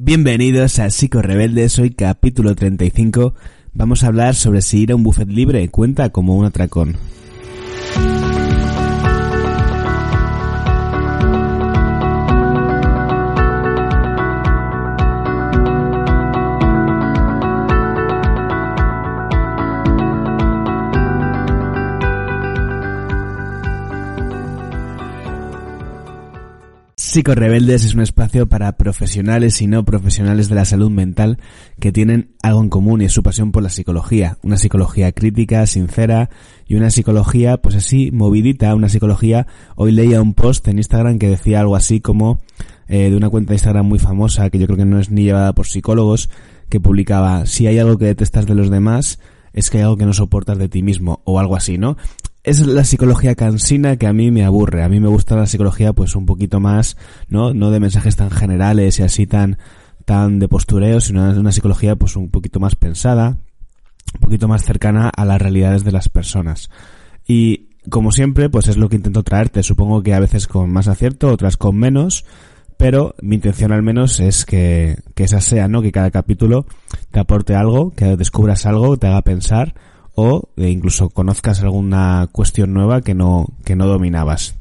Bienvenidos a Psico Rebeldes, hoy capítulo 35. Vamos a hablar sobre si ir a un buffet libre cuenta como un atracón. Rebeldes es un espacio para profesionales y no profesionales de la salud mental que tienen algo en común y es su pasión por la psicología. Una psicología crítica, sincera y una psicología, pues así, movidita, una psicología. Hoy leía un post en Instagram que decía algo así como eh, de una cuenta de Instagram muy famosa, que yo creo que no es ni llevada por psicólogos, que publicaba, si hay algo que detestas de los demás, es que hay algo que no soportas de ti mismo, o algo así, ¿no? Es la psicología cansina que a mí me aburre. A mí me gusta la psicología pues un poquito más, ¿no? No de mensajes tan generales y así tan, tan de postureo, sino una psicología pues un poquito más pensada, un poquito más cercana a las realidades de las personas. Y como siempre, pues es lo que intento traerte. Supongo que a veces con más acierto, otras con menos, pero mi intención al menos es que, que esa sea, ¿no? Que cada capítulo te aporte algo, que descubras algo, te haga pensar o eh, incluso conozcas alguna cuestión nueva que no, que no dominabas.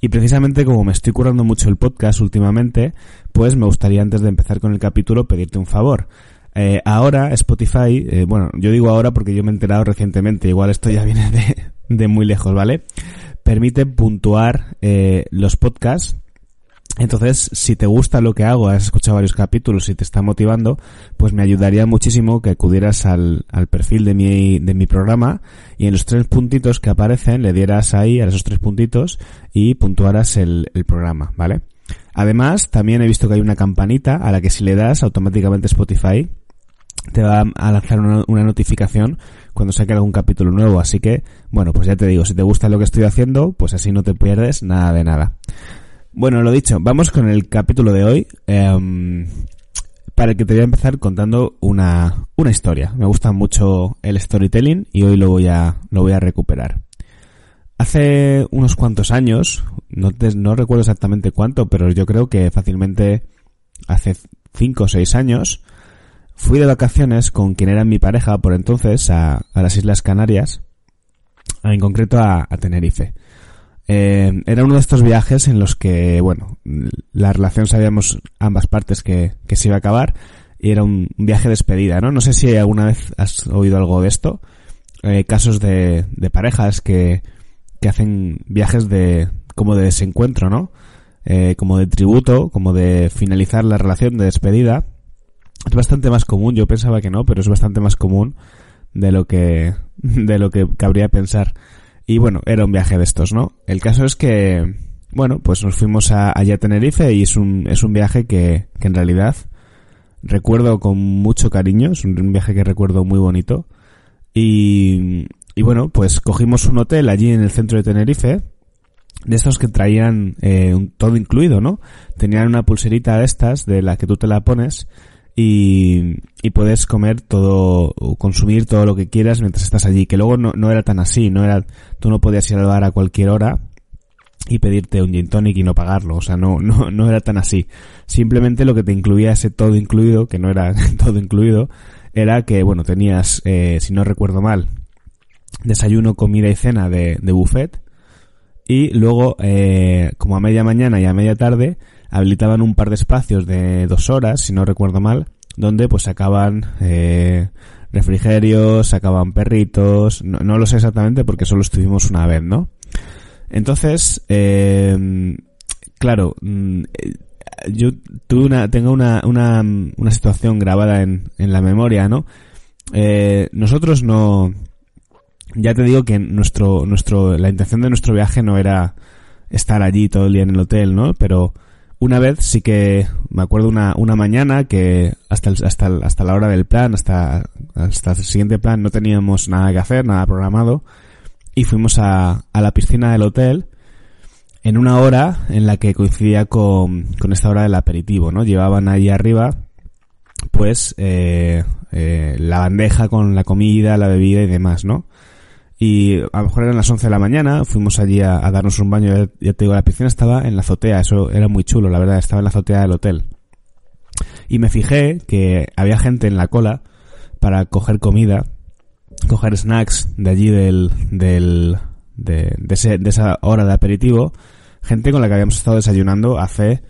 Y precisamente como me estoy curando mucho el podcast últimamente, pues me gustaría antes de empezar con el capítulo pedirte un favor. Eh, ahora Spotify, eh, bueno, yo digo ahora porque yo me he enterado recientemente, igual esto ya viene de, de muy lejos, ¿vale? Permite puntuar los podcasts entonces, si te gusta lo que hago, has escuchado varios capítulos y te está motivando, pues me ayudaría muchísimo que acudieras al, al perfil de mi, de mi programa y en los tres puntitos que aparecen le dieras ahí a esos tres puntitos y puntuaras el, el programa, ¿vale? Además, también he visto que hay una campanita a la que si le das automáticamente Spotify te va a lanzar una, una, notificación cuando saque algún capítulo nuevo. Así que, bueno, pues ya te digo, si te gusta lo que estoy haciendo, pues así no te pierdes nada de nada. Bueno, lo dicho, vamos con el capítulo de hoy. Em, para el que te voy a empezar contando una, una historia. Me gusta mucho el storytelling y hoy lo voy a, lo voy a recuperar. Hace unos cuantos años, no, no recuerdo exactamente cuánto, pero yo creo que fácilmente hace cinco o seis años, fui de vacaciones con quien era mi pareja por entonces a, a las Islas Canarias, en concreto a Tenerife. Eh, era uno de estos viajes en los que, bueno, la relación sabíamos ambas partes que, que se iba a acabar y era un viaje de despedida, ¿no? No sé si alguna vez has oído algo de esto. Eh, casos de, de parejas que, que hacen viajes de, como de desencuentro, ¿no? Eh, como de tributo, como de finalizar la relación de despedida. Es bastante más común, yo pensaba que no, pero es bastante más común de lo que, de lo que cabría pensar. Y bueno, era un viaje de estos, ¿no? El caso es que, bueno, pues nos fuimos a, allá a Tenerife y es un, es un viaje que, que en realidad recuerdo con mucho cariño, es un, viaje que recuerdo muy bonito. Y, y bueno, pues cogimos un hotel allí en el centro de Tenerife, de estos que traían eh, un, todo incluido, ¿no? Tenían una pulserita de estas, de la que tú te la pones, y, y puedes comer todo, o consumir todo lo que quieras mientras estás allí, que luego no, no era tan así, no era, tú no podías ir al bar a cualquier hora y pedirte un gin tonic y no pagarlo, o sea, no, no, no era tan así. Simplemente lo que te incluía ese todo incluido, que no era todo incluido, era que, bueno, tenías, eh, si no recuerdo mal, desayuno, comida y cena de, de buffet, y luego, eh, como a media mañana y a media tarde, habilitaban un par de espacios de dos horas, si no recuerdo mal, donde pues sacaban eh, refrigerios, sacaban perritos, no, lo sé exactamente porque solo estuvimos una vez, ¿no? Entonces, eh, claro, mm, yo tuve una, tengo una, una, una situación grabada en, en la memoria, ¿no? Eh, nosotros no, ya te digo que nuestro, nuestro, la intención de nuestro viaje no era estar allí todo el día en el hotel, ¿no? Pero una vez sí que me acuerdo una, una mañana que hasta, hasta, hasta la hora del plan, hasta, hasta el siguiente plan no teníamos nada que hacer, nada programado y fuimos a, a la piscina del hotel en una hora en la que coincidía con, con esta hora del aperitivo, ¿no? Llevaban ahí arriba pues eh, eh, la bandeja con la comida, la bebida y demás, ¿no? Y a lo mejor eran las 11 de la mañana, fuimos allí a, darnos un baño, ya te digo, la piscina estaba en la azotea, eso era muy chulo, la verdad, estaba en la azotea del hotel. Y me fijé que había gente en la cola para coger comida, coger snacks de allí del, del, de, de, ese, de esa hora de aperitivo, gente con la que habíamos estado desayunando hace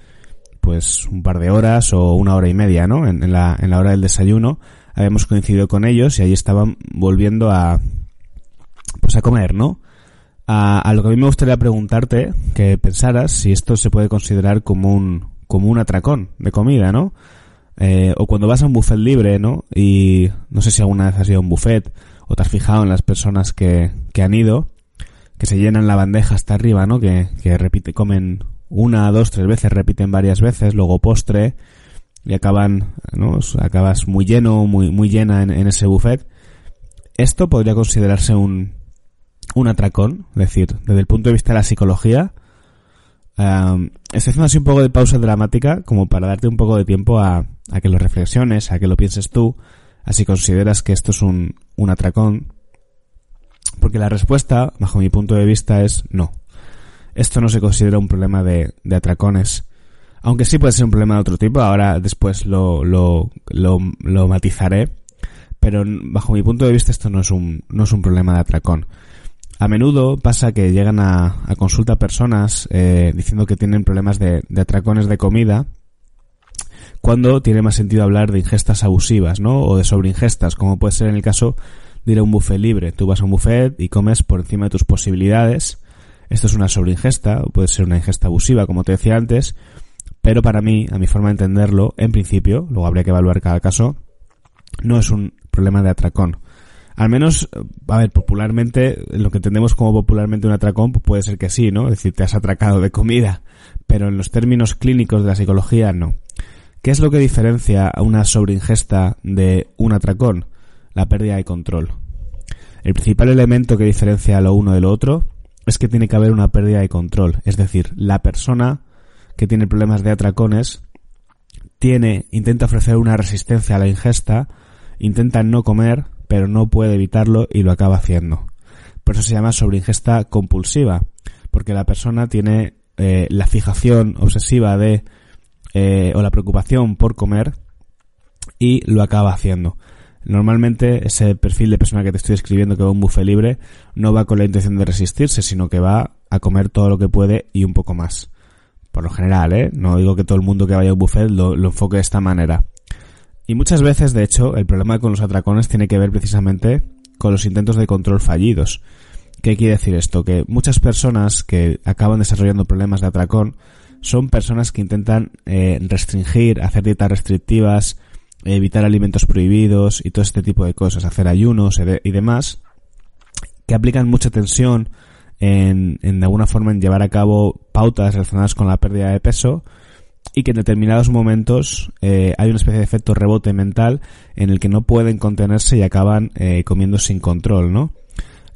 pues un par de horas o una hora y media, ¿no? En, en, la, en la hora del desayuno habíamos coincidido con ellos y allí estaban volviendo a pues a comer, ¿no? A, lo que a mí me gustaría preguntarte, que pensaras si esto se puede considerar como un, como un atracón de comida, ¿no? Eh, o cuando vas a un buffet libre, ¿no? Y no sé si alguna vez has ido a un buffet o te has fijado en las personas que, que han ido, que se llenan la bandeja hasta arriba, ¿no? Que, que repite, comen una, dos, tres veces, repiten varias veces, luego postre y acaban, ¿no? Acabas muy lleno, muy, muy llena en, en ese buffet. Esto podría considerarse un, un atracón, es decir, desde el punto de vista de la psicología, um, estoy haciendo así un poco de pausa dramática como para darte un poco de tiempo a, a, que lo reflexiones, a que lo pienses tú, así consideras que esto es un, un atracón. Porque la respuesta, bajo mi punto de vista, es no. Esto no se considera un problema de, de atracones. Aunque sí puede ser un problema de otro tipo, ahora después lo, lo, lo, lo matizaré. Pero bajo mi punto de vista esto no es un, no es un problema de atracón. A menudo pasa que llegan a, a consulta personas eh, diciendo que tienen problemas de, de, atracones de comida cuando tiene más sentido hablar de ingestas abusivas, ¿no? O de sobreingestas, como puede ser en el caso de ir a un buffet libre. Tú vas a un buffet y comes por encima de tus posibilidades. Esto es una sobreingesta, o puede ser una ingesta abusiva, como te decía antes. Pero para mí, a mi forma de entenderlo, en principio, luego habría que evaluar cada caso, no es un problema de atracón al menos, a ver, popularmente, lo que entendemos como popularmente un atracón, pues puede ser que sí, ¿no? Es decir, te has atracado de comida, pero en los términos clínicos de la psicología, no. ¿Qué es lo que diferencia a una sobreingesta de un atracón? La pérdida de control. El principal elemento que diferencia lo uno de lo otro es que tiene que haber una pérdida de control. Es decir, la persona que tiene problemas de atracones tiene, intenta ofrecer una resistencia a la ingesta, intenta no comer, pero no puede evitarlo y lo acaba haciendo. Por eso se llama sobreingesta compulsiva, porque la persona tiene eh, la fijación obsesiva de eh, o la preocupación por comer y lo acaba haciendo. Normalmente ese perfil de persona que te estoy escribiendo que va a un buffet libre no va con la intención de resistirse, sino que va a comer todo lo que puede y un poco más. Por lo general, ¿eh? No digo que todo el mundo que vaya a un buffet lo enfoque de esta manera. Y muchas veces, de hecho, el problema con los atracones tiene que ver precisamente con los intentos de control fallidos. ¿Qué quiere decir esto? Que muchas personas que acaban desarrollando problemas de atracón son personas que intentan eh, restringir, hacer dietas restrictivas, evitar alimentos prohibidos y todo este tipo de cosas, hacer ayunos y demás, que aplican mucha tensión en, en de alguna forma en llevar a cabo pautas relacionadas con la pérdida de peso, y que en determinados momentos eh, hay una especie de efecto rebote mental en el que no pueden contenerse y acaban eh, comiendo sin control, ¿no?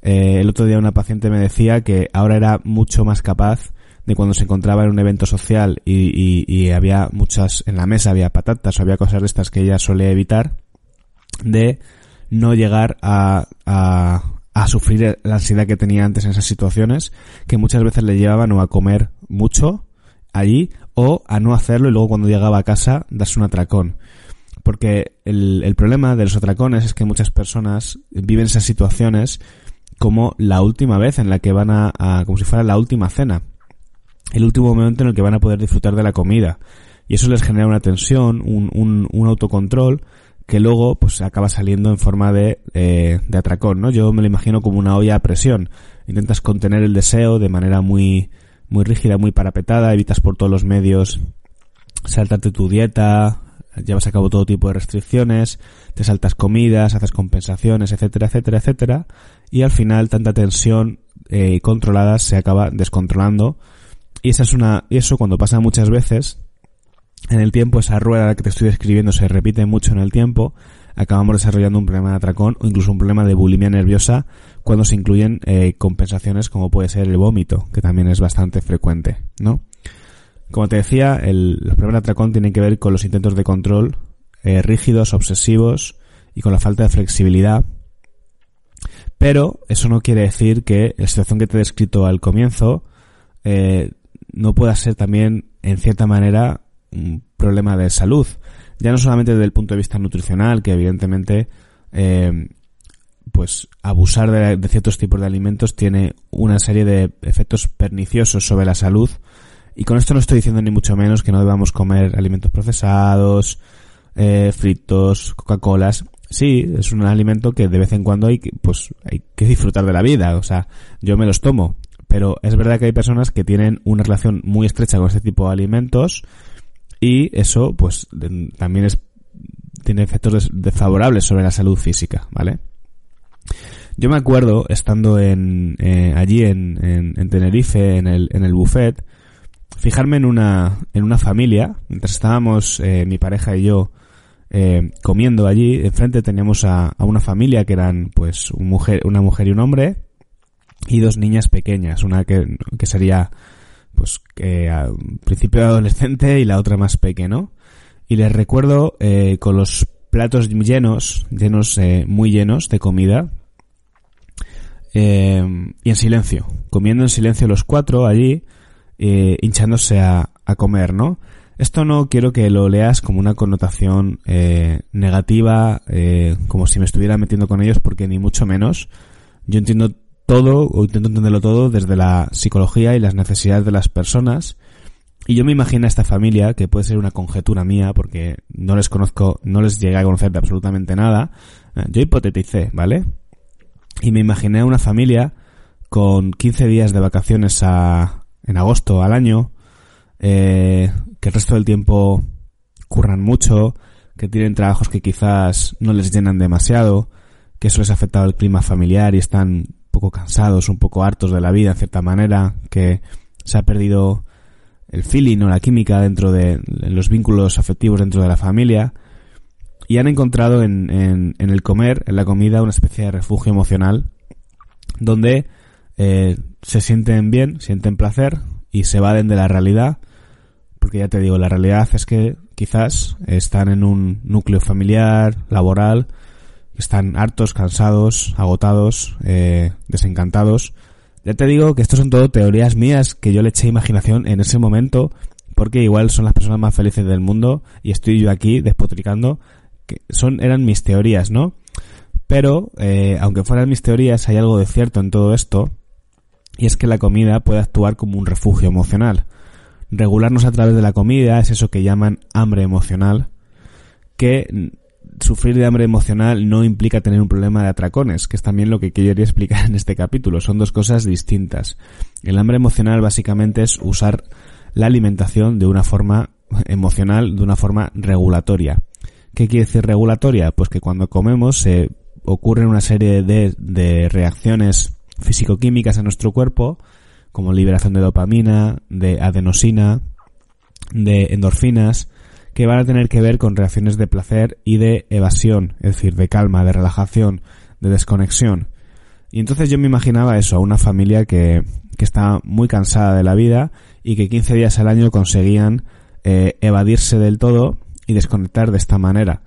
Eh, el otro día una paciente me decía que ahora era mucho más capaz de cuando se encontraba en un evento social y, y, y había muchas, en la mesa había patatas o había cosas de estas que ella solía evitar, de no llegar a, a, a sufrir la ansiedad que tenía antes en esas situaciones, que muchas veces le llevaban o a comer mucho allí o a no hacerlo y luego cuando llegaba a casa darse un atracón. Porque el, el problema de los atracones es que muchas personas viven esas situaciones como la última vez en la que van a, a, como si fuera la última cena. El último momento en el que van a poder disfrutar de la comida. Y eso les genera una tensión, un, un, un autocontrol que luego pues acaba saliendo en forma de, eh, de atracón, ¿no? Yo me lo imagino como una olla a presión. Intentas contener el deseo de manera muy, muy rígida, muy parapetada, evitas por todos los medios saltarte tu dieta, llevas a cabo todo tipo de restricciones, te saltas comidas, haces compensaciones, etcétera, etcétera, etcétera, y al final tanta tensión eh, controlada se acaba descontrolando. Y esa es una, y eso cuando pasa muchas veces en el tiempo, esa rueda que te estoy describiendo se repite mucho en el tiempo, acabamos desarrollando un problema de atracón o incluso un problema de bulimia nerviosa cuando se incluyen eh, compensaciones como puede ser el vómito, que también es bastante frecuente, ¿no? Como te decía, el, los problemas de atracón tienen que ver con los intentos de control eh, rígidos, obsesivos y con la falta de flexibilidad. Pero eso no quiere decir que la situación que te he descrito al comienzo eh, no pueda ser también, en cierta manera, un problema de salud. Ya no solamente desde el punto de vista nutricional, que evidentemente, eh, pues abusar de, de, ciertos tipos de alimentos tiene una serie de efectos perniciosos sobre la salud. Y con esto no estoy diciendo ni mucho menos que no debamos comer alimentos procesados, eh, fritos, Coca-Colas. Sí, es un alimento que de vez en cuando hay que, pues, hay que disfrutar de la vida. O sea, yo me los tomo. Pero es verdad que hay personas que tienen una relación muy estrecha con este tipo de alimentos y eso, pues, también es, tiene efectos desfavorables sobre la salud física, ¿vale? Yo me acuerdo, estando en, eh, allí en, en, en, Tenerife, en el, en el buffet, fijarme en una, en una familia, mientras estábamos eh, mi pareja y yo eh, comiendo allí, enfrente teníamos a, a, una familia que eran pues un mujer, una mujer y un hombre y dos niñas pequeñas, una que, que sería pues que a principio adolescente y la otra más pequeña, Y les recuerdo eh, con los platos llenos, llenos, eh, muy llenos de comida, eh, y en silencio, comiendo en silencio los cuatro allí, eh, hinchándose a, a, comer, ¿no? Esto no quiero que lo leas como una connotación eh, negativa, eh, como si me estuviera metiendo con ellos, porque ni mucho menos. Yo entiendo todo, o intento entenderlo todo, desde la psicología y las necesidades de las personas. Y yo me imagino a esta familia, que puede ser una conjetura mía, porque no les conozco, no les llegué a conocer de absolutamente nada. Yo hipoteticé, ¿vale? Y me imaginé a una familia con 15 días de vacaciones a, en agosto al año, eh, que el resto del tiempo curran mucho, que tienen trabajos que quizás no les llenan demasiado, que eso les ha afectado el clima familiar y están poco cansados, un poco hartos de la vida en cierta manera, que se ha perdido el feeling o la química dentro de los vínculos afectivos dentro de la familia. Y han encontrado en, en, el comer, en la comida, una especie de refugio emocional donde eh, se sienten bien, sienten placer y se evaden de la realidad porque ya te digo, la realidad es que quizás están en un núcleo familiar, laboral, están hartos, cansados, agotados, eh, desencantados. Ya te digo que estos son todo teorías mías que yo le eché imaginación en ese momento porque igual son las personas más felices del mundo y estoy yo aquí despotricando que son eran mis teorías, ¿no? Pero, eh, aunque fueran mis teorías, hay algo de cierto en todo esto, y es que la comida puede actuar como un refugio emocional. Regularnos a través de la comida es eso que llaman hambre emocional, que sufrir de hambre emocional no implica tener un problema de atracones, que es también lo que quería explicar en este capítulo. Son dos cosas distintas. El hambre emocional básicamente es usar la alimentación de una forma emocional, de una forma regulatoria. ¿Qué quiere decir regulatoria? Pues que cuando comemos se ocurren una serie de, de reacciones físico-químicas en nuestro cuerpo, como liberación de dopamina, de adenosina, de endorfinas, que van a tener que ver con reacciones de placer y de evasión, es decir, de calma, de relajación, de desconexión. Y entonces yo me imaginaba eso, a una familia que, que está muy cansada de la vida y que 15 días al año conseguían eh, evadirse del todo y desconectar de esta manera.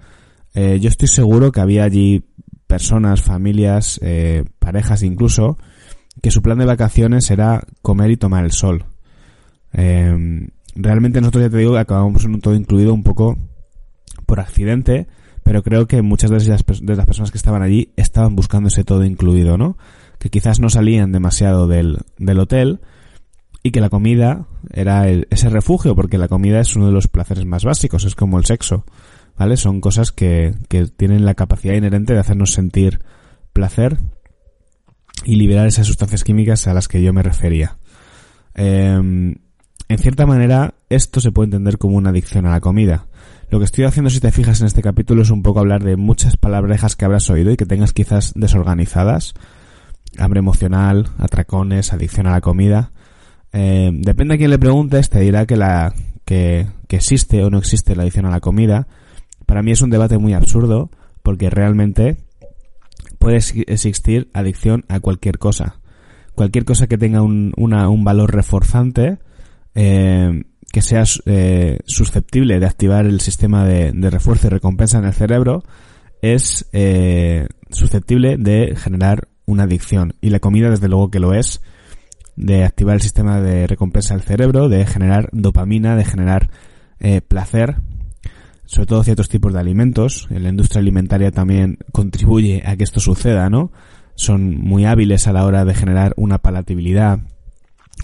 Eh, yo estoy seguro que había allí personas, familias, eh, parejas incluso, que su plan de vacaciones era comer y tomar el sol. Eh, realmente nosotros ya te digo acabamos en un todo incluido un poco por accidente, pero creo que muchas de las, de las personas que estaban allí estaban buscando ese todo incluido, ¿no? Que quizás no salían demasiado del, del hotel y que la comida era el, ese refugio, porque la comida es uno de los placeres más básicos, es como el sexo, ¿vale? Son cosas que, que tienen la capacidad inherente de hacernos sentir placer y liberar esas sustancias químicas a las que yo me refería. Eh, en cierta manera, esto se puede entender como una adicción a la comida. Lo que estoy haciendo, si te fijas en este capítulo, es un poco hablar de muchas palabrejas que habrás oído y que tengas quizás desorganizadas. Hambre emocional, atracones, adicción a la comida. Eh, depende a quién le preguntes, te dirá que la, que, que existe o no existe la adicción a la comida. Para mí es un debate muy absurdo, porque realmente puede existir adicción a cualquier cosa. Cualquier cosa que tenga un, una, un valor reforzante, eh, que sea eh, susceptible de activar el sistema de, refuerzo y recompensa en el cerebro, es eh, susceptible de generar una adicción. Y la comida, desde luego que lo es, de activar el sistema de recompensa del cerebro, de generar dopamina, de generar eh, placer. sobre todo ciertos tipos de alimentos. La industria alimentaria también contribuye a que esto suceda, ¿no? Son muy hábiles a la hora de generar una palatabilidad,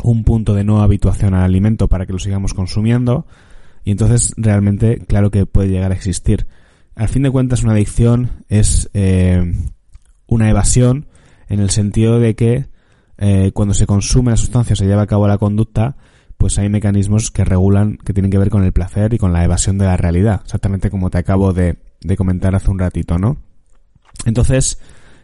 un punto de no habituación al alimento para que lo sigamos consumiendo. Y entonces realmente, claro que puede llegar a existir. Al fin de cuentas, una adicción es eh, una evasión en el sentido de que eh, cuando se consume la sustancia, se lleva a cabo la conducta, pues hay mecanismos que regulan, que tienen que ver con el placer y con la evasión de la realidad, exactamente como te acabo de, de comentar hace un ratito, ¿no? Entonces,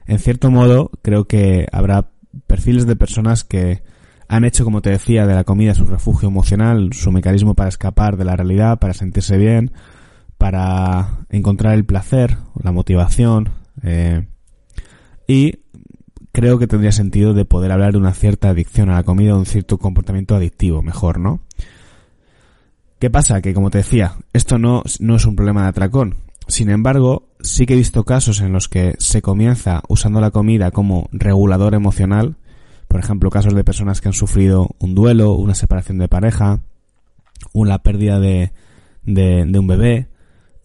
en cierto modo, creo que habrá perfiles de personas que han hecho, como te decía, de la comida su refugio emocional, su mecanismo para escapar de la realidad, para sentirse bien, para encontrar el placer, la motivación, eh, y creo que tendría sentido de poder hablar de una cierta adicción a la comida un cierto comportamiento adictivo, mejor, ¿no? ¿Qué pasa? Que como te decía, esto no, no es un problema de atracón. Sin embargo, sí que he visto casos en los que se comienza usando la comida como regulador emocional. Por ejemplo, casos de personas que han sufrido un duelo, una separación de pareja, una pérdida de, de, de un bebé,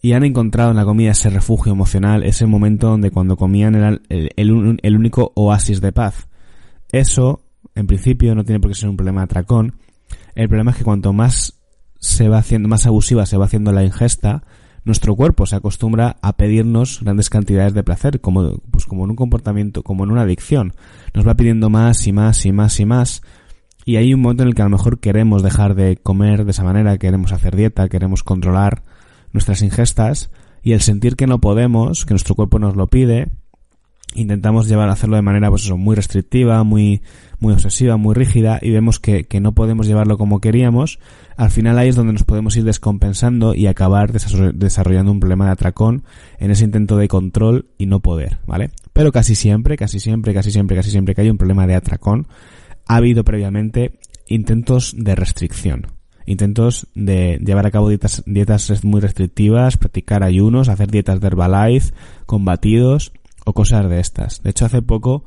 y han encontrado en la comida ese refugio emocional, ese momento donde cuando comían era el, el, único oasis de paz. Eso, en principio, no tiene por qué ser un problema de atracón. El problema es que cuanto más se va haciendo, más abusiva se va haciendo la ingesta, nuestro cuerpo se acostumbra a pedirnos grandes cantidades de placer, como, pues como en un comportamiento, como en una adicción. Nos va pidiendo más y más y más y más. Y hay un momento en el que a lo mejor queremos dejar de comer de esa manera, queremos hacer dieta, queremos controlar nuestras ingestas y el sentir que no podemos, que nuestro cuerpo nos lo pide, intentamos llevar a hacerlo de manera pues eso, muy restrictiva, muy, muy obsesiva, muy rígida y vemos que, que, no podemos llevarlo como queríamos, al final ahí es donde nos podemos ir descompensando y acabar desarrollando un problema de atracón en ese intento de control y no poder, ¿vale? Pero casi siempre, casi siempre, casi siempre, casi siempre que hay un problema de atracón, ha habido previamente intentos de restricción intentos de llevar a cabo dietas, dietas muy restrictivas, practicar ayunos, hacer dietas de Herbalife, combatidos o cosas de estas. De hecho, hace poco,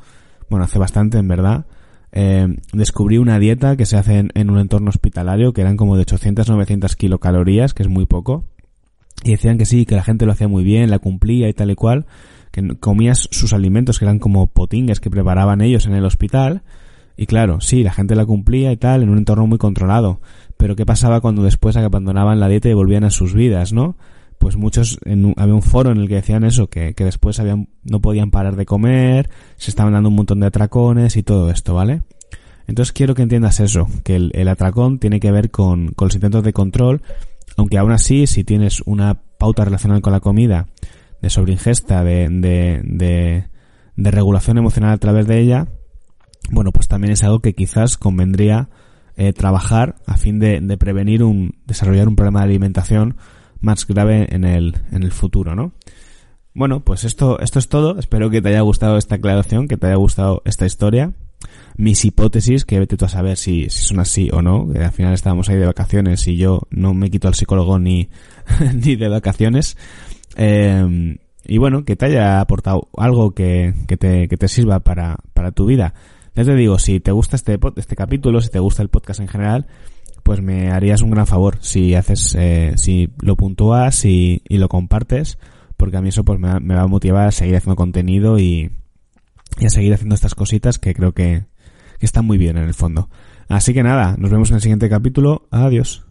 bueno, hace bastante en verdad, eh, descubrí una dieta que se hace en, un entorno hospitalario que eran como de 800-900 kilocalorías, que es muy poco. Y decían que sí, que la gente lo hacía muy bien, la cumplía y tal y cual, que comías sus alimentos que eran como potingues que preparaban ellos en el hospital. Y claro, sí, la gente la cumplía y tal, en un entorno muy controlado. Pero ¿qué pasaba cuando después abandonaban la dieta y volvían a sus vidas, no? Pues muchos, en había un foro en el que decían eso, que, que después habían, no podían parar de comer, se estaban dando un montón de atracones y todo esto, ¿vale? Entonces quiero que entiendas eso, que el, el atracón tiene que ver con, con los intentos de control, aunque aún así, si tienes una pauta relacionada con la comida, de sobreingesta, de, de, de, de regulación emocional a través de ella, bueno, pues también es algo que quizás convendría eh, trabajar a fin de, de, prevenir un, desarrollar un problema de alimentación más grave en el, en el futuro, ¿no? Bueno, pues esto, esto es todo. Espero que te haya gustado esta aclaración, que te haya gustado esta historia. Mis hipótesis, que vete tú a saber si, si son así o no, que al final estábamos ahí de vacaciones y yo no me quito al psicólogo ni, ni de vacaciones. Eh, y bueno, que te haya aportado algo que, que, te, que te sirva para, para tu vida. Ya te digo, si te gusta este, este capítulo, si te gusta el podcast en general, pues me harías un gran favor si haces, eh, si lo puntúas y, y, lo compartes, porque a mí eso pues me, me, va a motivar a seguir haciendo contenido y, y a seguir haciendo estas cositas que creo que, que están muy bien en el fondo. Así que nada, nos vemos en el siguiente capítulo. Adiós.